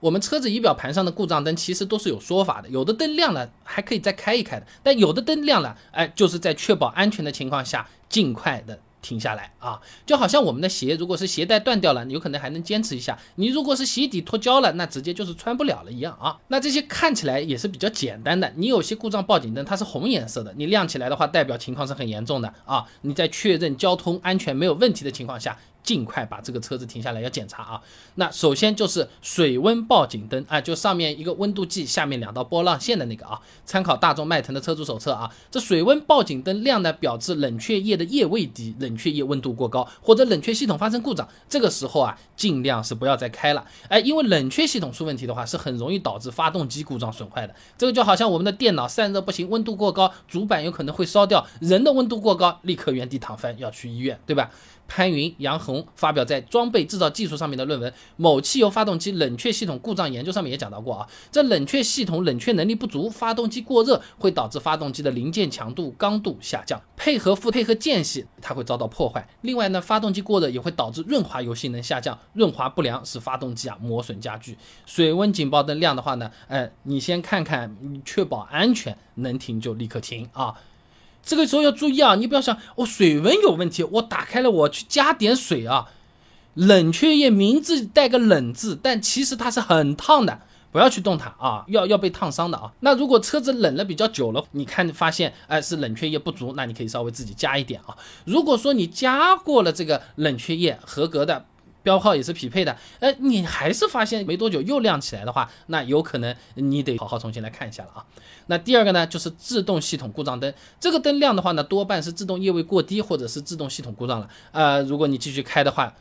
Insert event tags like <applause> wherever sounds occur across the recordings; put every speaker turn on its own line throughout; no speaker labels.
我们车子仪表盘上的故障灯其实都是有说法的，有的灯亮了还可以再开一开的，但有的灯亮了，哎，就是在确保安全的情况下，尽快的。停下来啊，就好像我们的鞋，如果是鞋带断掉了，有可能还能坚持一下；你如果是鞋底脱胶了，那直接就是穿不了了一样啊。那这些看起来也是比较简单的。你有些故障报警灯它是红颜色的，你亮起来的话，代表情况是很严重的啊。你在确认交通安全没有问题的情况下。尽快把这个车子停下来，要检查啊。那首先就是水温报警灯啊，就上面一个温度计，下面两道波浪线的那个啊。参考大众迈腾的车主手册啊。这水温报警灯亮呢，表示冷却液的液位低，冷却液温度过高，或者冷却系统发生故障。这个时候啊，尽量是不要再开了。哎，因为冷却系统出问题的话，是很容易导致发动机故障损坏的。这个就好像我们的电脑散热不行，温度过高，主板有可能会烧掉。人的温度过高，立刻原地躺翻，要去医院，对吧？潘云、杨红发表在《装备制造技术》上面的论文《某汽油发动机冷却系统故障研究》上面也讲到过啊，这冷却系统冷却能力不足，发动机过热会导致发动机的零件强度、刚度下降，配合副配合间隙它会遭到破坏。另外呢，发动机过热也会导致润滑油性能下降，润滑不良使发动机啊磨损加剧。水温警报灯亮的话呢，哎，你先看看，确保安全，能停就立刻停啊。这个时候要注意啊，你不要想我水温有问题，我打开了我去加点水啊。冷却液名字带个冷字，但其实它是很烫的，不要去动它啊，要要被烫伤的啊。那如果车子冷了比较久了，你看发现哎是冷却液不足，那你可以稍微自己加一点啊。如果说你加过了这个冷却液合格的。标号也是匹配的，呃，你还是发现没多久又亮起来的话，那有可能你得好好重新来看一下了啊。那第二个呢，就是自动系统故障灯，这个灯亮的话呢，多半是自动液位过低或者是自动系统故障了。呃，如果你继续开的话。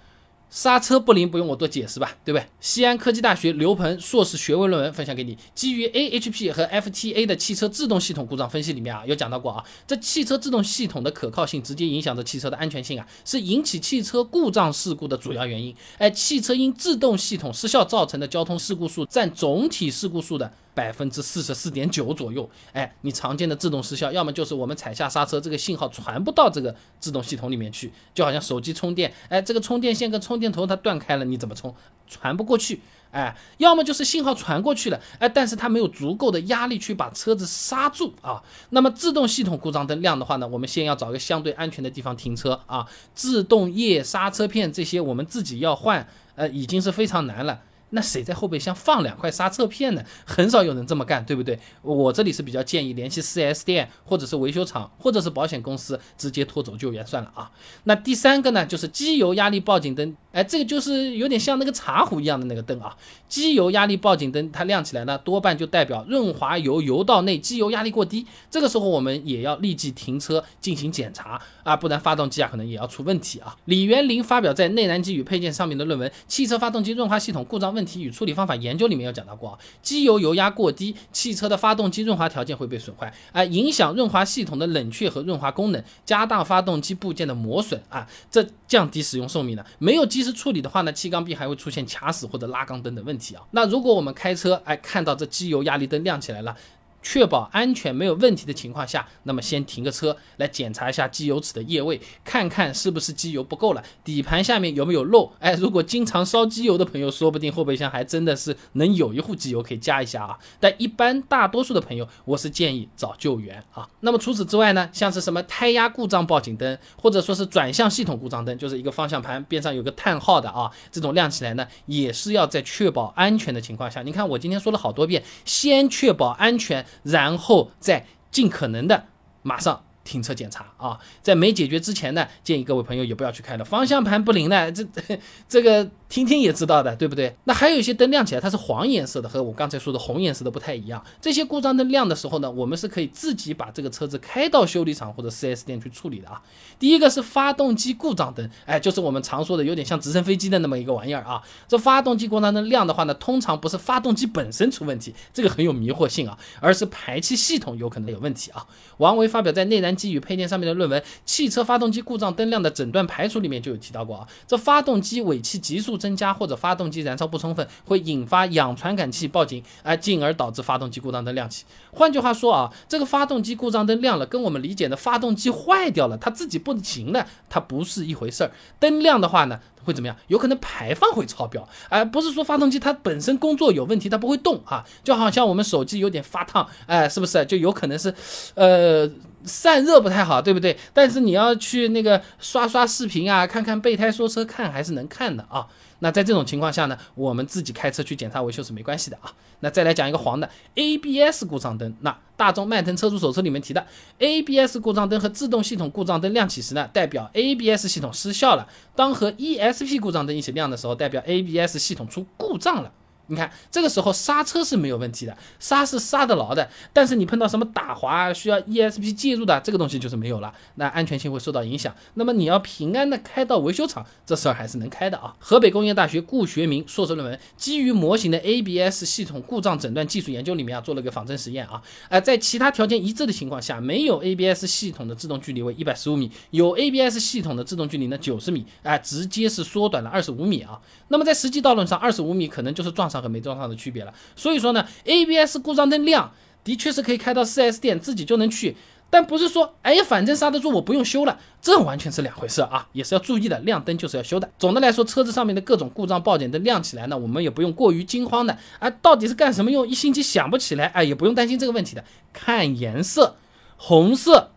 刹车不灵不用我多解释吧，对不对？西安科技大学刘鹏硕士学位论文分享给你，基于 AHP 和 FTA 的汽车制动系统故障分析里面啊，有讲到过啊，这汽车制动系统的可靠性直接影响着汽车的安全性啊，是引起汽车故障事故的主要原因。哎，汽车因制动系统失效造成的交通事故数占总体事故数的。百分之四十四点九左右，哎，你常见的自动失效，要么就是我们踩下刹车，这个信号传不到这个自动系统里面去，就好像手机充电，哎，这个充电线跟充电头它断开了，你怎么充？传不过去，哎，要么就是信号传过去了，哎，但是它没有足够的压力去把车子刹住啊。那么自动系统故障灯亮的话呢，我们先要找个相对安全的地方停车啊。自动液、刹车片这些我们自己要换，呃，已经是非常难了。那谁在后备箱放两块刹车片呢？很少有人这么干，对不对？我这里是比较建议联系 4S 店，或者是维修厂，或者是保险公司，直接拖走救援算了啊。那第三个呢，就是机油压力报警灯。哎，这个就是有点像那个茶壶一样的那个灯啊。机油压力报警灯它亮起来呢，多半就代表润滑油油道内机油压力过低。这个时候我们也要立即停车进行检查啊，不然发动机啊可能也要出问题啊。李元林发表在《内燃机与配件》上面的论文《汽车发动机润滑系统故障问题与处理方法研究》里面有讲到过啊，机油油压过低，汽车的发动机润滑条件会被损坏啊，影响润滑系统的冷却和润滑功能，加大发动机部件的磨损啊，这降低使用寿命呢。没有及时处理的话呢，气缸壁还会出现卡死或者拉缸灯等问题啊。那如果我们开车，哎，看到这机油压力灯亮起来了。确保安全没有问题的情况下，那么先停个车来检查一下机油尺的液位，看看是不是机油不够了，底盘下面有没有漏。哎，如果经常烧机油的朋友，说不定后备箱还真的是能有一户机油可以加一下啊。但一般大多数的朋友，我是建议找救援啊。那么除此之外呢，像是什么胎压故障报警灯，或者说是转向系统故障灯，就是一个方向盘边上有个叹号的啊，这种亮起来呢，也是要在确保安全的情况下。你看我今天说了好多遍，先确保安全。然后再尽可能的马上。停车检查啊，在没解决之前呢，建议各位朋友也不要去开了。方向盘不灵呢，这 <laughs> 这个听听也知道的，对不对？那还有一些灯亮起来它是黄颜色的，和我刚才说的红颜色的不太一样。这些故障灯亮的时候呢，我们是可以自己把这个车子开到修理厂或者 4S 店去处理的啊。第一个是发动机故障灯，哎，就是我们常说的有点像直升飞机的那么一个玩意儿啊。这发动机故障灯亮的话呢，通常不是发动机本身出问题，这个很有迷惑性啊，而是排气系统有可能有问题啊。王维发表在内燃。机与配件上面的论文《汽车发动机故障灯亮的诊断排除》里面就有提到过啊，这发动机尾气急速增加或者发动机燃烧不充分，会引发氧传感器报警，哎，进而导致发动机故障灯亮起。换句话说啊，这个发动机故障灯亮了，跟我们理解的发动机坏掉了，它自己不行了，它不是一回事儿。灯亮的话呢？会怎么样？有可能排放会超标，而不是说发动机它本身工作有问题，它不会动啊，就好像我们手机有点发烫，哎，是不是就有可能是，呃，散热不太好，对不对？但是你要去那个刷刷视频啊，看看备胎说车，看还是能看的啊。那在这种情况下呢，我们自己开车去检查维修是没关系的啊。那再来讲一个黄的 ABS 故障灯。那大众迈腾车主手册里面提的 ABS 故障灯和制动系统故障灯亮起时呢，代表 ABS 系统失效了；当和 ESP 故障灯一起亮的时候，代表 ABS 系统出故障了。你看，这个时候刹车是没有问题的，刹是刹得牢的，但是你碰到什么打滑需要 ESP 介入的这个东西就是没有了，那安全性会受到影响。那么你要平安的开到维修厂，这事儿还是能开的啊。河北工业大学顾学明硕士论文基于模型的 ABS 系统故障诊断技术研究里面啊，做了个仿真实验啊，呃，在其他条件一致的情况下，没有 ABS 系统的制动距离为一百十五米，有 ABS 系统的制动距离呢九十米，哎，直接是缩短了二十五米啊。那么在实际道路上，二十五米可能就是撞上。和没装上的区别了，所以说呢，ABS 故障灯亮的确是可以开到 4S 店自己就能去，但不是说哎反正刹得住我不用修了，这完全是两回事啊，也是要注意的，亮灯就是要修的。总的来说，车子上面的各种故障报警灯亮起来呢，我们也不用过于惊慌的啊，到底是干什么用？一星期想不起来，哎，也不用担心这个问题的。看颜色，红色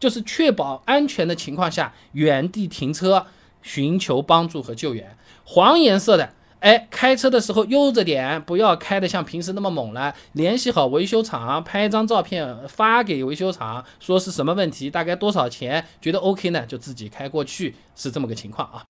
就是确保安全的情况下原地停车，寻求帮助和救援；黄颜色的。哎，开车的时候悠着点，不要开的像平时那么猛了。联系好维修厂，拍张照片发给维修厂，说是什么问题，大概多少钱，觉得 OK 呢，就自己开过去，是这么个情况啊。